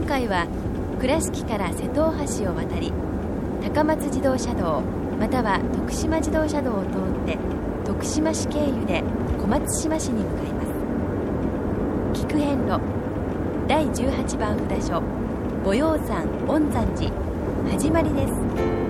今回は倉敷から瀬戸大橋を渡り高松自動車道または徳島自動車道を通って徳島市経由で小松島市に向かいます。菊遍路第18番札所御用山御山寺始まりです。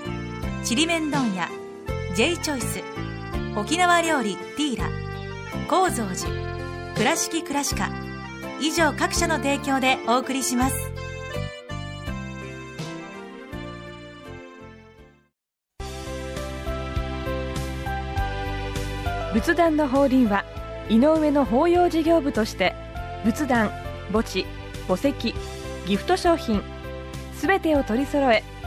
ちりめん問屋 J チョイス沖縄料理ティーラ高蔵寺倉敷倉歯科以上各社の提供でお送りします。仏壇の法輪は井上の法要事業部として仏壇墓地墓石ギフト商品すべてを取り揃え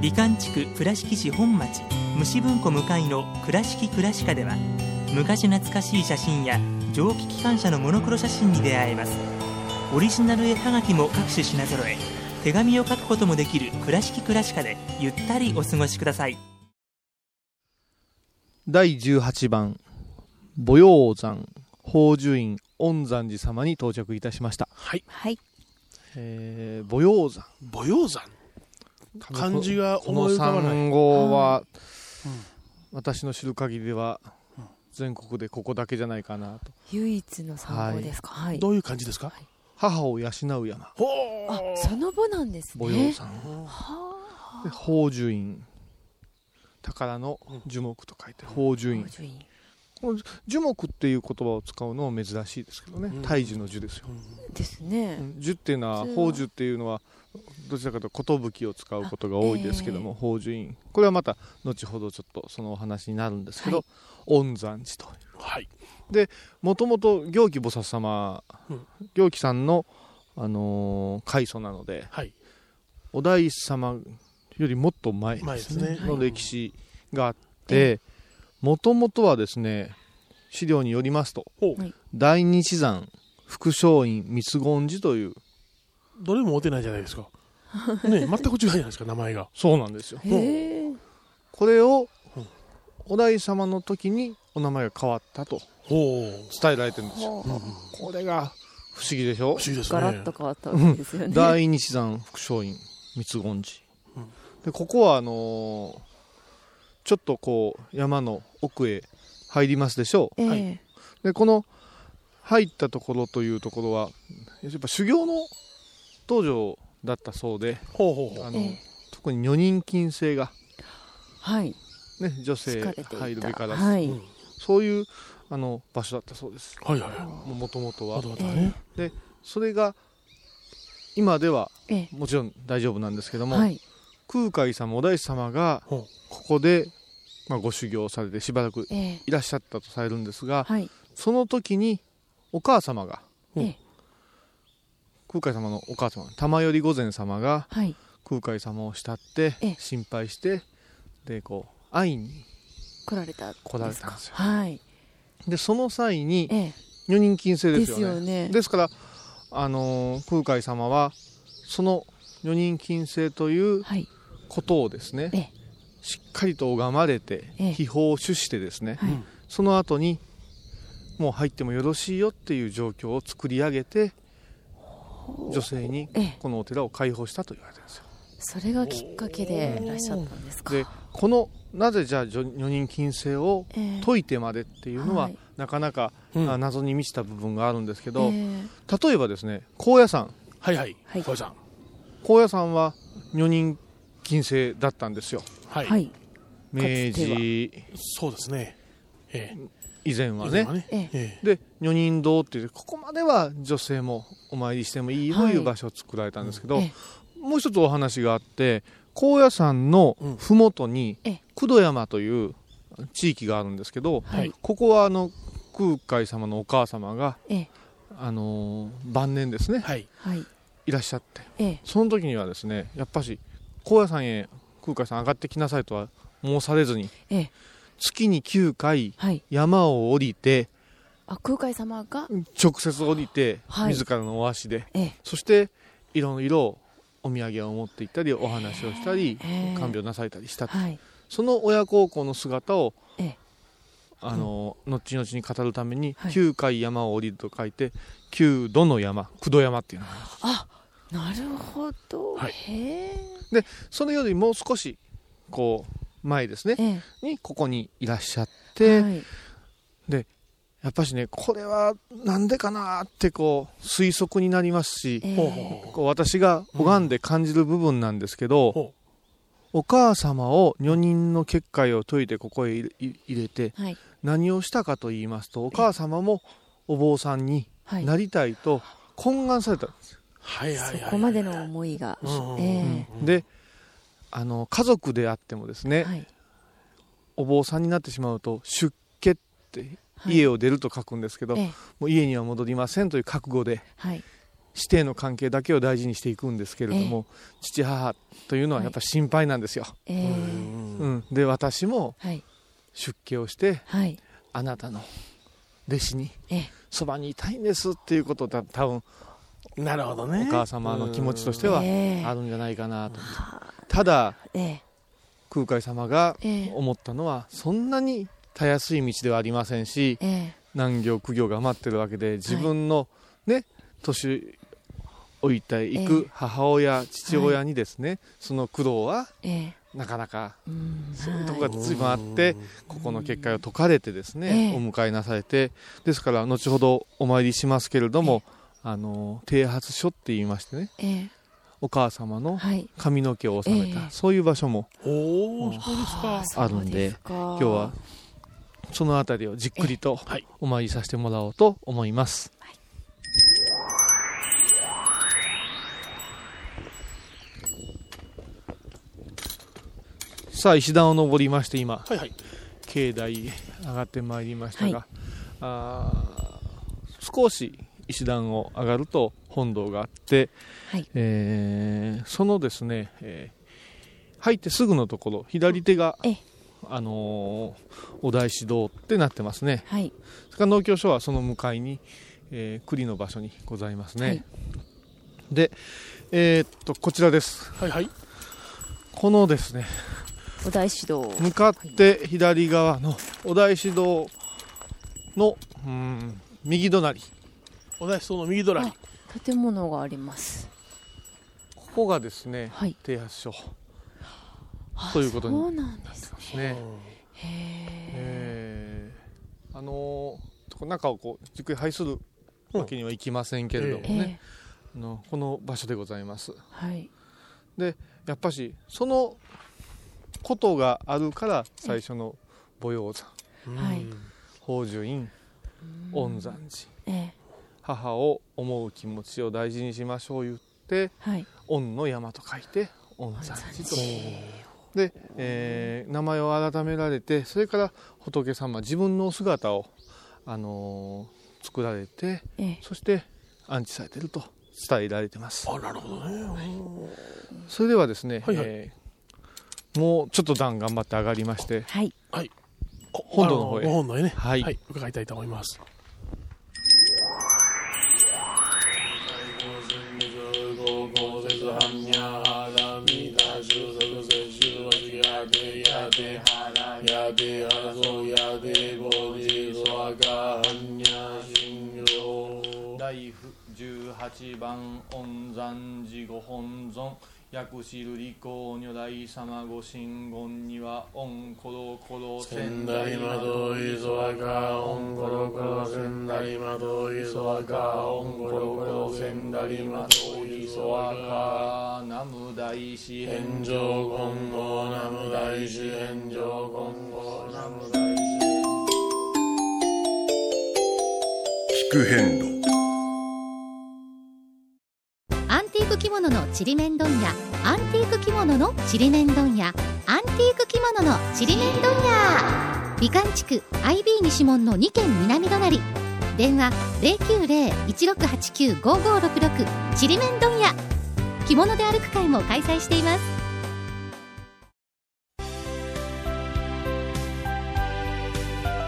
美観地区倉敷市本町虫文庫向かいの「倉敷倉歯科」では昔懐かしい写真や蒸気機関車のモノクロ写真に出会えますオリジナル絵はがきも各種品揃え手紙を書くこともできる「倉敷倉歯科」でゆったりお過ごしください第18番母陽山宝珠院恩山寺様に到着いたしました、はい。はいえー、母陽山母陽山。漢字がこの思い浮かばない。産後は、うん。私の知る限りではうん全国でここだけじゃないかなと。唯一の参考ですか？はい、どういう感じですか？母を養う山ほあーその後なんですね。母陽山はで宝珠院。宝の樹木と書いて宝珠院。この樹木っていう言葉を使うのも珍しいですけどね。うん。大樹の樹ですよ。ですね、樹っていうのは。宝珠っていうのはどちらかというと寿を使うことが多いですけども、宝珠院これはまた後ほどちょっとそのお話になるんですけど、はい恩山寺とはい。でもともと行基菩薩様、行基さんの、あの開祖なのではい。お大師様よりもっと前前ですね。の歴史があってもともとはですね資料によりますと大日山福松院三言寺というどれもおてないじゃないですか。ね、全く違うじゃないですか、名前が。そうなんですよ。へえこれをうん。お大師様の時にお名前が変わったとほう。伝えられてるんですよ。これが不思議でしょ？不思議ですね。ガラッと変わったわけですよね。大日山福松院三言寺、うん。でここはあのーちょっとこう山の奥へ入りますでしょう。でこの入ったところというところはやっぱ修行の道場だったそうで。あの、ええ。特に女人禁制が、はい。ね、女性入るべからず、はい、うん。そういうあの場所だったそうです。はいはいはい。もともとは。まだまだね。それが今ではえもちろん大丈夫なんですけども、えはい。空海様お大師様がここで、まあ、ご修行されてしばらくええ。いらっしゃったとされるんですがはい。その時にお母様がええ空海様のお母様玉頼御前様がはい。空海様を慕ってええ。心配してでこう会いに来られた来られたんですよ。はい。でその際にええ。女人禁制でですすよね。よね。ですから、あのー空海様はその女人禁制というはい。ことをですねええ。しっかりと拝まれてええ。秘宝を主してですね、はい。うんその後にもう入ってもよろしいよっていう状況を作り上げて女性にええ。このお寺を開放したと言われてるんですよ。それがきっかけでいらっしゃったんですか。でこのなぜじゃあ女女人禁制をええ。解いてまでっていうのは、はい。なかなか、うん。あ謎に満ちた部分があるんですけど、え例えばですね高野山。はいはい。はい。小江さん。高野山は女人禁制だったんですよ。はい。えはい。明治。そうですね。え以前え。はね。ね。ええ。え。で女人堂っていうここまでは女性もお参りしてもいいとい。う場所を作られたんですけど、えもう一つお話があって高野山の麓にええ。工藤山という地域があるんですけど、はい。ここはあの空海様のお母様が、ええ。あのー晩年ですねはい。はい。いらっしゃってええ。その時にはですねやっぱし高野山へ空海さん上がってきなさいとは申されずにええ月に9回はい。山を降りてあ空海様が？直接降りて、はい。自らのお足で。ええ。そしていろいろお土産を持って行ったりお話をしたりへえ看病なされたりしたと。はい。その親孝行の姿をええ。あの、後々に語るためにはい。9回山を降りると書いて9度の山九度山っていうのがあなるほど、はい。へそのよりもう少しこう前ですね。ええ。にここにいらっしゃっえて、はい。やっぱしねこれはなんでかなってこう推測になりますし、ええ。ほうほうほうこう私が拝んで感じる部分なんですけど、ほお母様を女人の結界を解いてここへ入れてはい。何をしたかと言いますとお母様もお坊さんにはい。なりたいと懇願されたんです、はいはいはい。そこまでの思いが、うんえ。であの家族であってもですね、えはい。お坊さんになってしまうと出家ってはい。家を出ると書くんですけど、ええ。もう家には戻りませんという覚悟ではい。師弟の関係だけを大事にしていくんですけれども、父母というのはやっぱり心配なんですよ、ええ。うん。で私もはい。出家をしてはい。あなたの弟子にええ。そばにいたいんですっていうことだ多分なるほどね。お母様の気持ちとしてはええ。あるんじゃないかなと、はあただええ。空海様がええ。思ったのはそんなにたやすい道ではありませんしええ。難行苦行が待ってるわけで自分のね年老いていええ。く母親、父親にですね、その苦労はええ。なかなかうん。そういうとこはが随分あって、ここの結界を解かれてですね、ええ。お迎えなされてですから後ほどお参りしますけれども、あの剃髪所って言いましてねええお母様のはい髪の毛を収めた、ええそういう場所もおお、そうですか。あるんで今今日はその辺りをじっくりとはいお参りさせてもらおうと思います。さあ石段を登りまして今はいはい。境内へ上がってまいりましたが、あー少し石段を上がると本堂があって、はい。えーそのですね、えー入ってすぐのところ左手が、ええ。あのーお大師堂ってなってますね。はい。それから農協所はその向かいに、えー栗の場所にございますね、はい。でえーっとこちらです。はいはい。このですねお大師堂。向かって左側のお大師堂のうん右隣お大師堂の右隣。建物があります。ここがですねはい。剃髪所。あということにそうなんですね。へええーあの中をこうじっくり拝するわけにはいきませんけれどもえね、えあのこの場所でございます。はい。やっぱしそのことがあるから最初の母養山。はい。宝珠院恩山寺。ええ母を思う気持ちを大事にしましょう言ってはい。恩の山と書いて恩山。寺とで、えー名前を改められてそれから仏様自分のお姿を、あのー作られてええ。そして安置されていると伝えられてます。あ、なるほどね。それではですね、はいはい。えーもうちょっと段頑張って上がりましてはい。本堂の方へ。あご本堂へね。はい。はい。伺いたいと思います。八番恩山寺ご本尊薬師瑠璃光如来様ご神言にはオンコロコロ仙台窓いそわかオンコロコロ仙台窓いそわかオンコロコロ仙台窓いそわか南無大師返上金剛南無大師返上金剛南無大師聞く変ィーク着物のちりめん問屋アンティーク着物のちりめん問屋アンティーク着物のちりめん問屋。美観地区 IB 西門の2軒南隣。電話090-1689-5566ちりめん問屋。着物で歩く会も開催しています。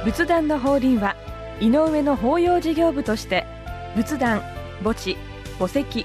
仏壇の法輪は井上の法要事業部として仏壇墓地墓石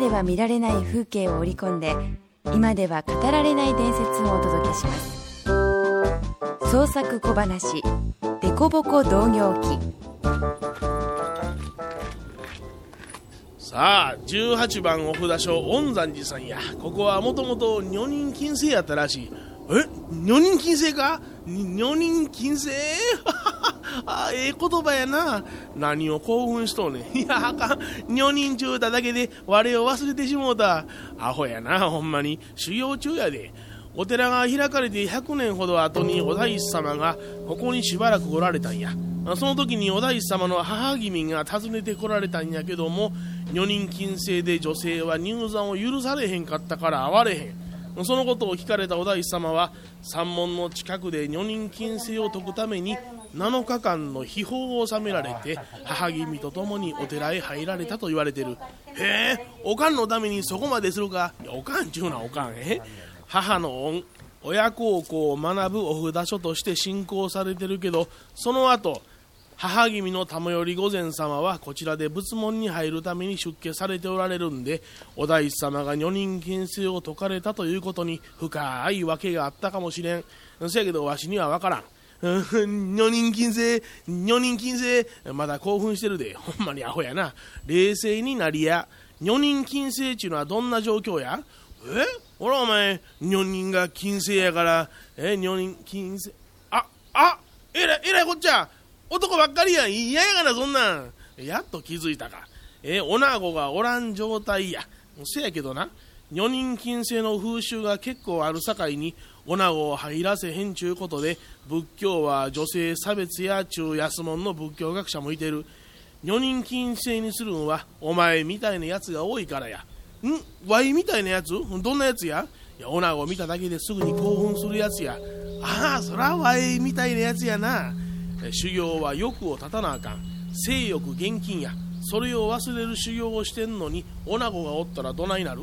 では見られない風景を織り込んで今では語られない伝説をお届けします。創作小話「デコボコ同業記」さあ18番お札所恩山寺さんや。ここはもともと女人禁制やったらしい。え？女人禁制か？女人禁制？あええ言葉やな。何を興奮しとんねん。いやあかん。女人中だだけで我を忘れてしもうた。アホやなほんまに。修行中やで。お寺が開かれて100年ほど後にお大師様がここにしばらくおられたんや。その時にお大師様の母君が訪ねてこられたんやけども女人禁制で女性は入山を許されへんかったから会われへん。そのことを聞かれたお大師様は山門の近くで女人禁制を解くために7日間の秘宝を収められて母君と共にお寺へ入られたと言われてる。へえおかんのためにそこまでするか？おかんちゅうなおかんえ母の恩親孝行を学ぶお札所として信仰されてるけどその後母君の玉頼御前様はこちらで仏門に入るために出家されておられるんでお大師様が女人禁制を解かれたということに深い訳があったかもしれん。せやけどわしには分からん。女人禁制女人禁制まだ興奮してるで。ほんまにアホやな。冷静になりや。女人禁制ちゅうのはどんな状況や？え？ほらお前女人が禁制やから。え？女人禁制ああえらいえらいこっちゃ男ばっかりやん。嫌やがなそんなん。やっと気づいたか。え？女子がおらん状態や。せやけどな。女人禁制の風習が結構あるさかいに女子を入らせへんちゅうことで仏教は女性差別や中安門の仏教学者もいてる。女人禁制にするんはお前みたいなやつが多いからや。ん？ワイみたいなやつ？どんなやつや？いや女子を見ただけですぐに興奮するやつや。ああそらワイみたいなやつやな。修行は欲を立たなあかん。性欲厳禁や。それを忘れる修行をしてんのに女子がおったらどないなる？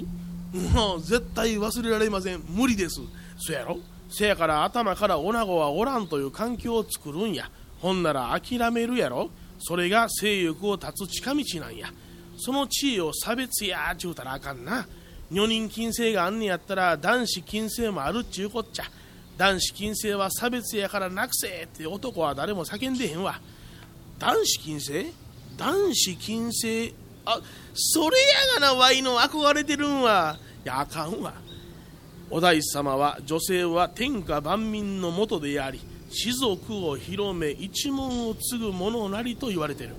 もう絶対忘れられません。無理です。そやろ？せやから頭から女子はおらんという環境を作るんや。ほんなら諦めるやろ？それが性欲を断つ近道なんや。その地位を差別やちゅうたらあかんな。女人禁制があんねやったら男子禁制もあるっちゅうこっちゃ。男子禁制は差別やからなくせって男は誰も叫んでへんわ。男子禁制？男子禁制？あそれやがなワイの憧れてるんはやあかんわ。お大師様は女性は天下万民のもとであり士族を広め一門を継ぐ者なりと言われてる。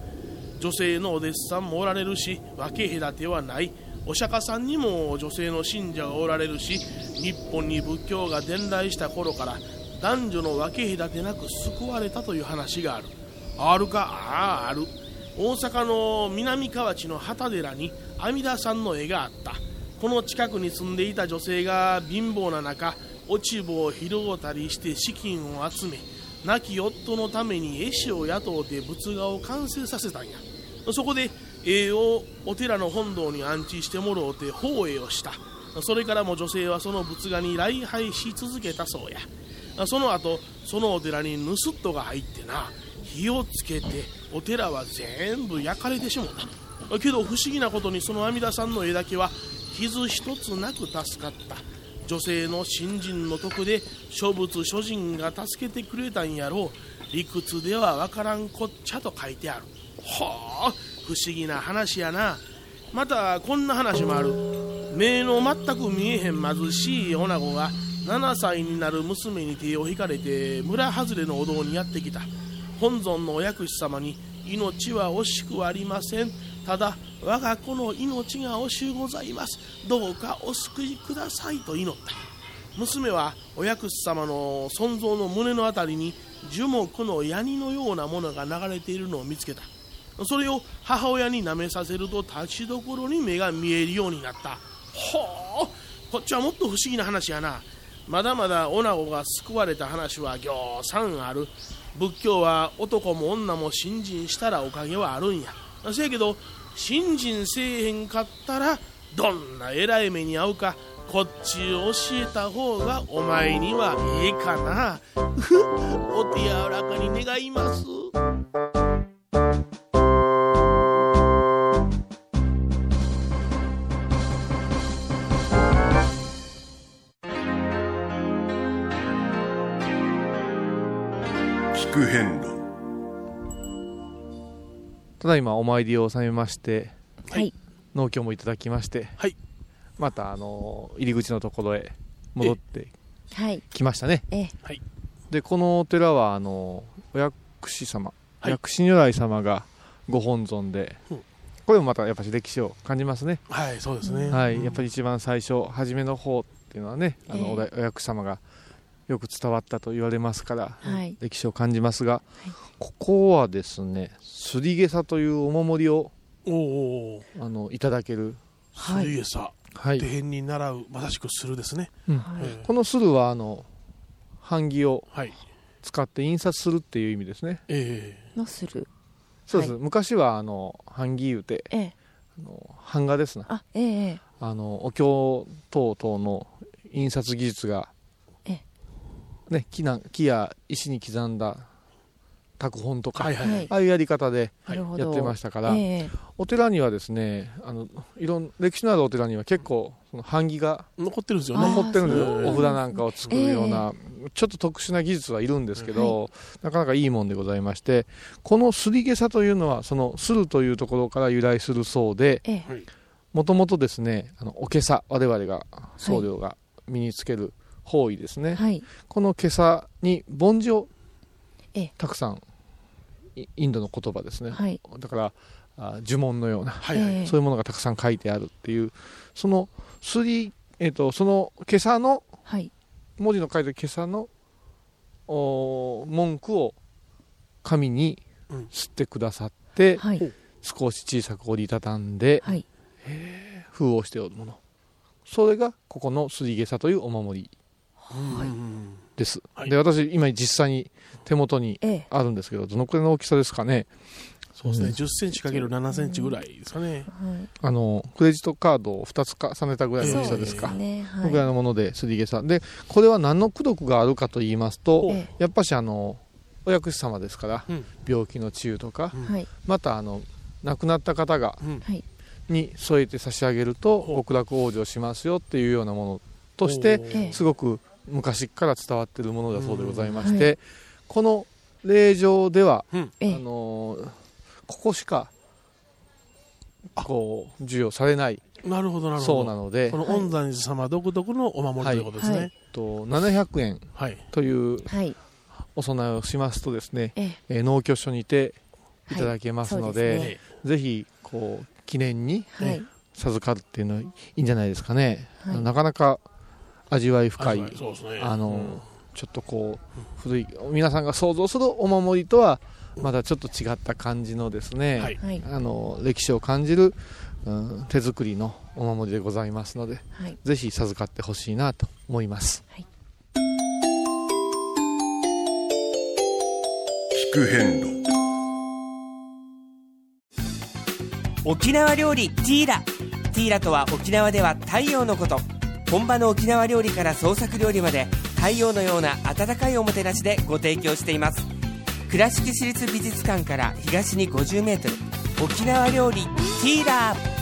女性のお弟子さんもおられるし分け隔てはない。お釈迦さんにも女性の信者がおられるし日本に仏教が伝来した頃から男女の分け隔てなく救われたという話がある。あるか？ああある。大阪の南河内の旗寺に阿弥陀さんの絵があった。この近くに住んでいた女性が貧乏な中落ち穂を拾うたりして資金を集め亡き夫のために絵師を雇うて仏画を完成させたんや。そこで絵をお寺の本堂に安置してもろうて法会をした。それからも女性はその仏画に礼拝し続けたそうや。その後そのお寺に盗人が入ってな。火をつけてお寺は全部焼かれてしもた。けど不思議なことにその阿弥陀さんの絵だけは傷一つなく助かった。女性の信心の徳で諸仏諸人が助けてくれたんやろ。う理屈ではわからんこっちゃと書いてある。はあ不思議な話やな。またこんな話もある。目の全く見えへん貧しい女子が7歳になる娘に手を引かれて村外れのお堂にやってきた。本尊のお薬師様に命は惜しくありません。ただ我が子の命が惜しゅうございます。どうかお救いくださいと祈った。娘はお薬師様の尊像の胸のあたりに樹木のヤニのようなものが流れているのを見つけた。それを母親に舐めさせると立ちどころに目が見えるようになった。ほうこっちはもっと不思議な話やな。まだまだ女子が救われた話はぎょうさんある。仏教は男も女も信心したらおかげはあるんや。せやけど信心せえへんかったらどんな偉い目に遭うかこっち教えた方がお前にはええかな。お手柔らかに願います。ただいまお参りを収めましてはい。農協もいただきまして、はい。またあの入り口のところへ戻ってはい。きましたね。ええ。でこのお寺はあのお薬師様、はい。薬師如来様がご本尊で、うん。これもまたやっぱり歴史を感じますね、はいそうですね。はい、やっぱり一番最初初めの方っていうのはねあの、ええ。おだお薬師様がよく伝わったと言われますから、はい。歴史を感じますが、ここはですねすりげさというお守りをおおあのいただける、すりげさ。はい。手辺に習うまさしくするですね。うん。このするはあの版木をはい。使って印刷するっていう意味ですね。えのする。そうです、はい。昔はあの版木言うてええ。あの版画ですな。あええええ。あのお経等々の印刷技術がえね木な木や石に刻んだ拓本とか、はいはい、はいああいうやり方でなるほど。やってましたから、ええ。お寺にはですねあのいろん歴史のあるお寺には結構その版木が残ってるんですよね。残ってるんですよ。お札なんかを作るような、ちょっと特殊な技術はいるんですけど、なかなかいいもんでございましてこのすりげさというのはそのするというところから由来するそうでええ。もともとですねあのおけさ我々が僧侶が身につける方位ですね、はい。このけさに梵字をええ。たくさんイインドの言葉ですね、はい。だからあ呪文のようなはいはい、え えそういうものがたくさん書いてあるっていうそのすり、えっとその今朝のはい。文字の書いてる今朝のお文句を紙にうん。吸ってくださって、はい。少し小さく折りたたんではい。封をしておるもの。それがここのすりげさというお守り。うんです、はい。で私今実際に手元にええ。あるんですけどどのくらいの大きさですかね？そうですね、10センチかける7センチぐらいですかね。はい。あのクレジットカードを2つ重ねたぐらいの大きさですか、そうね。このぐらいはのもので、すりげさ。で、これは何の功徳があるかと言いますと、えやっぱしあの、お薬師様ですから、うん。病気の治癒とか、いはい。またあの、亡くなった方が、うん。はい。に添えて差し上げると、極楽往生しますよっていうようなものとして、すごく昔から伝わっているものだそうでございまして、うんはこの霊場では、うん。ええ。あのーここしか、こう、授与されないなるほど、なるほど。そうなのでこ、の恩山寺様独特のお守りということですはい。ね。と700円はい。というはい。お供えをしますとですね、ええ。えー農協所にてい。ただけますので,、はいそうでぜひこう記念にはい。授かるっていうのはいいんじゃないですかね、はい。なかなか味わい深い、はいそうですね。あのうん。ちょっとこう古い皆さんが想像するお守りとはまたちょっと違った感じのですね、はい。はい。あの歴史を感じる、うん手作りのお守りでございますのではい。ぜひ授かってほしいなと思います。聞く遍路。沖縄料理ティーラ。ティーラとは沖縄では太陽のこと本場の沖縄料理から創作料理まで太陽のような温かいおもてなしでご提供しています。倉敷市立美術館から東に 50m 沖縄料理ティーラー。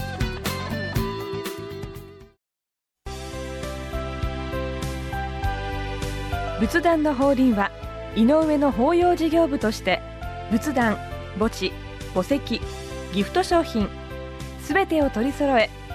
仏壇の法輪は井上の法要事業部として仏壇墓地墓石ギフト商品すべてを取り揃え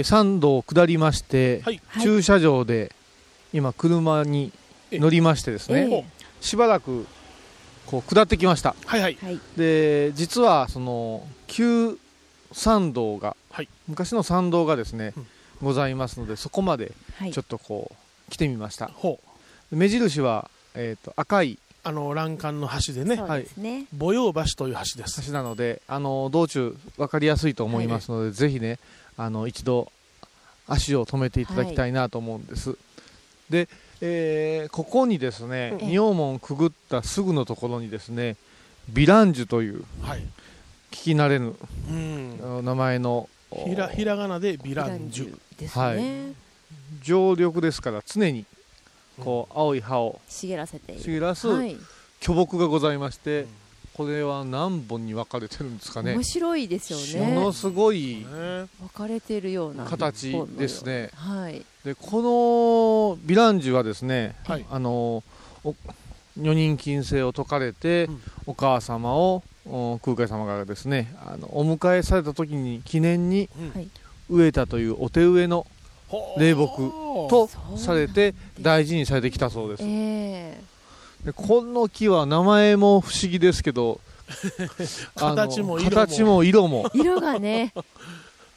え山道を下りまして、はい。駐車場で今車に乗りましてですね、ええしばらくこう下ってきました。はいはい。はい。で実はその旧参道が、はい。昔の参道がですね、うん。ございますのでそこまではい。ちょっとこう来てみました。ほう。目印は、えー、と赤い。あの欄干の橋でね。そうですね。母用橋という橋です。橋なのであの道中分かりやすいと思いますので、ぜひねあの一度足を止めていただきたいなと思うんです、で、えーここにですねうん。仁王門くぐったすぐのところにですねヴィランジュというはい。聞き慣れぬうん。名前のひらひらがなでヴィランジュですね、はい常緑ですから常にこう青い葉を茂らせている。茂らすはい。巨木がございまして、うんこれは何本に分かれてるんですかね。面白いですよね。ものすごいね分かれてるような形ですね。はい。でこのヴィランジュはですね、はい。あのお女人禁制を解かれて、うん。お母様をお空海様がですねあのお迎えされた時に記念に植えたというお手植えのほう霊木とされて大事にされてきたそうです。ええでこの木は名前も不思議ですけど 形も色も。形も色も。色がね。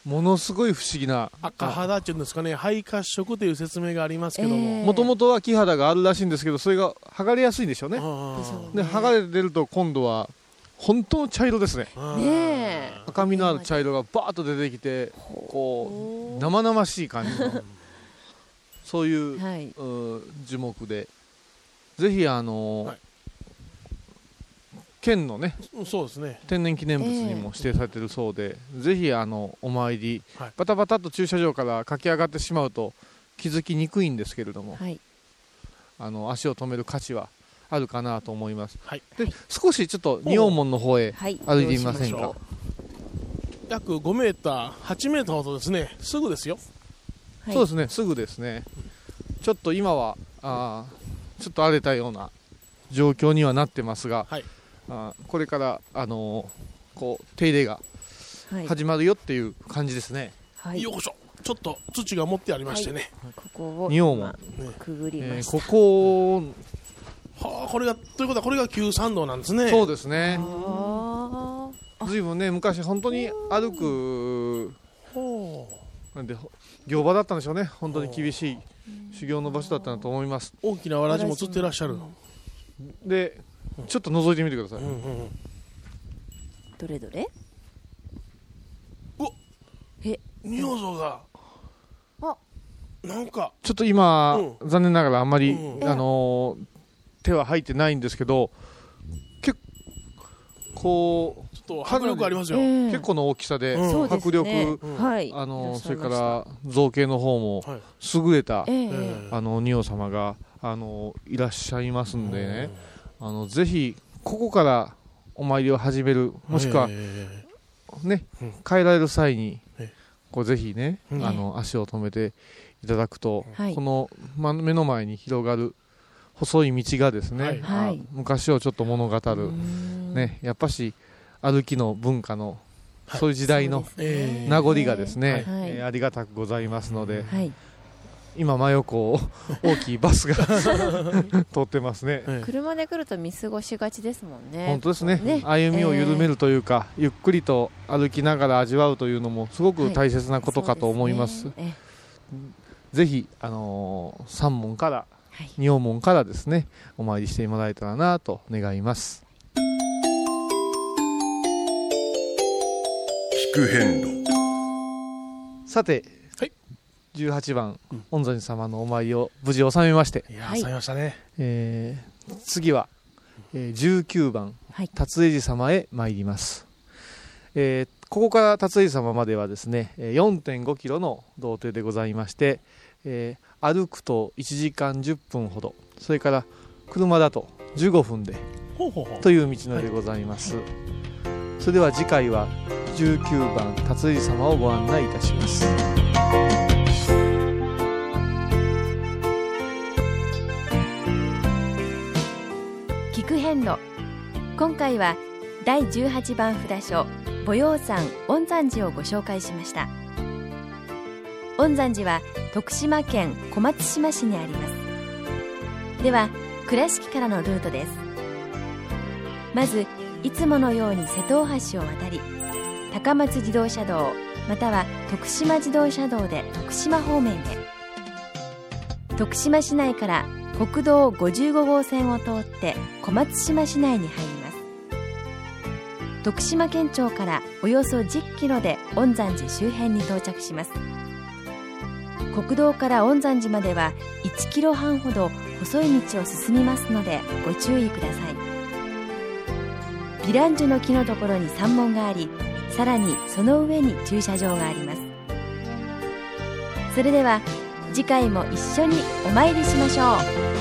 ものすごい不思議な。赤肌っていうんですかね。肺褐色という説明がありますけども、ええ。もともとは木肌があるらしいんですけどそれが剥がれやすいんでしょうね。でしょうねで剥がれてると今度は本当の茶色ですね。ねえ。赤みのある茶色がバーッと出てきてこう生々しい感じの。そういうはい。う樹木でぜひあのーはい。県のねうんそうですね。天然記念物にも指定されてるそうで、ぜひあのお参り、はい。バタバタっと駐車場から駆け上がってしまうと気づきにくいんですけれども、はい。あの足を止める価値はあるかなと思います。はい。で少しちょっと仁王門の方へはい。歩いてみませんか？約5メーター8メーターほどですね。すぐですよ。はい。そうですねすぐですね。ちょっと今はあーちょっと荒れたような状況にはなってますが、はい。あーこれから、あのーこう手入れがはい。始まるよっていう感じですね、はい。よいしょ。ちょっと土が持ってありましてね、ここを仁王門今くぐりえーました。ここはあこれがということはこれが旧参道なんですね。そうですね。ずいぶんね昔本当に歩くなんでほ行場だったんでしょうね。本当に厳しい修行の場所だったなと思います。大きなわらじも釣ってらっしゃる、でちょっと覗いてみてください、うんうんうん。どれどれ？仁王像があ。なんか。ちょっと今、う残念ながらあんまり、うんあのー手は入ってないんですけど結構ちょっと迫力ありますよ、ええ。結構の大きさで、迫ね。力、うん。はい。あのーそれかいら造形の方もはい。優れた、あの仁王様があのいらっしゃいますんでね、あのぜひここからお参りを始めるもしくはえ。ね、うん。帰られる際にええ。こうぜひね、うん。あの足を止めていただくと、はい。この、ま、目の前に広がる細い道がですね、はい。昔をちょっと物語る、うん。ね、やっぱし歩きの文化の、そういう時代の名残がですね、はい。えーありがたくございますので、はい。今真横を 大きいバスが 通ってますね。車で来ると見過ごしがちですもんね。本当ですね。ね。歩みを緩めるというか、ゆっくりと歩きながら味わうというのもすごく大切なことかと思います,、そうですね。ぜひ、あのー三門から、仁王門からですねお参りしてもらえたらなと願います。聞く遍路さて、18番、御山様のお参りを無事収めまして。いやー収めましたね。えー次は、えー19番、辰江寺様へ参ります、えーここから辰江寺様まではですねえー4.5キロの道程でございまして、えー歩くと1時間10分ほど。それから車だと15分でという道のりでございます、それでは次回は19番辰江寺様をご案内いたします。聞く遍路今回は第18番札所母陽山恩山寺をご紹介しました恩山寺は徳島県小松島市にあります。では倉敷からのルートです。まずいつものように瀬戸大橋を渡り高松自動車道または徳島自動車道で徳島方面へ。徳島市内から国道55号線を通って小松島市内に入ります。徳島県庁からおよそ10キロで恩山寺周辺に到着します。国道から御山寺までは1キロ半ほど細い道を進みますのでご注意ください。ヴィランジュの木のところに山門がありさらにその上に駐車場があります。それでは次回も一緒にお参りしましょう。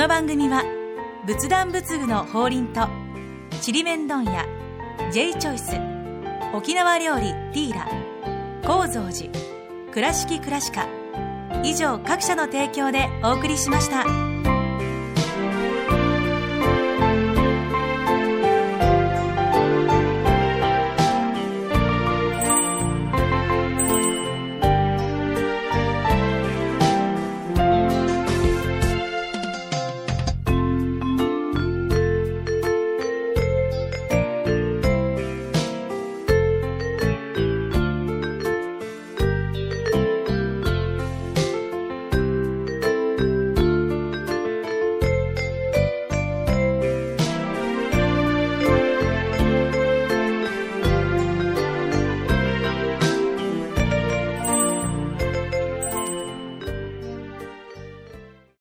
の番組は仏壇仏具の法輪とちりめん問屋 J チョイス沖縄料理ティーラ高蔵寺倉敷倉歯科以上各社の提供でお送りしました。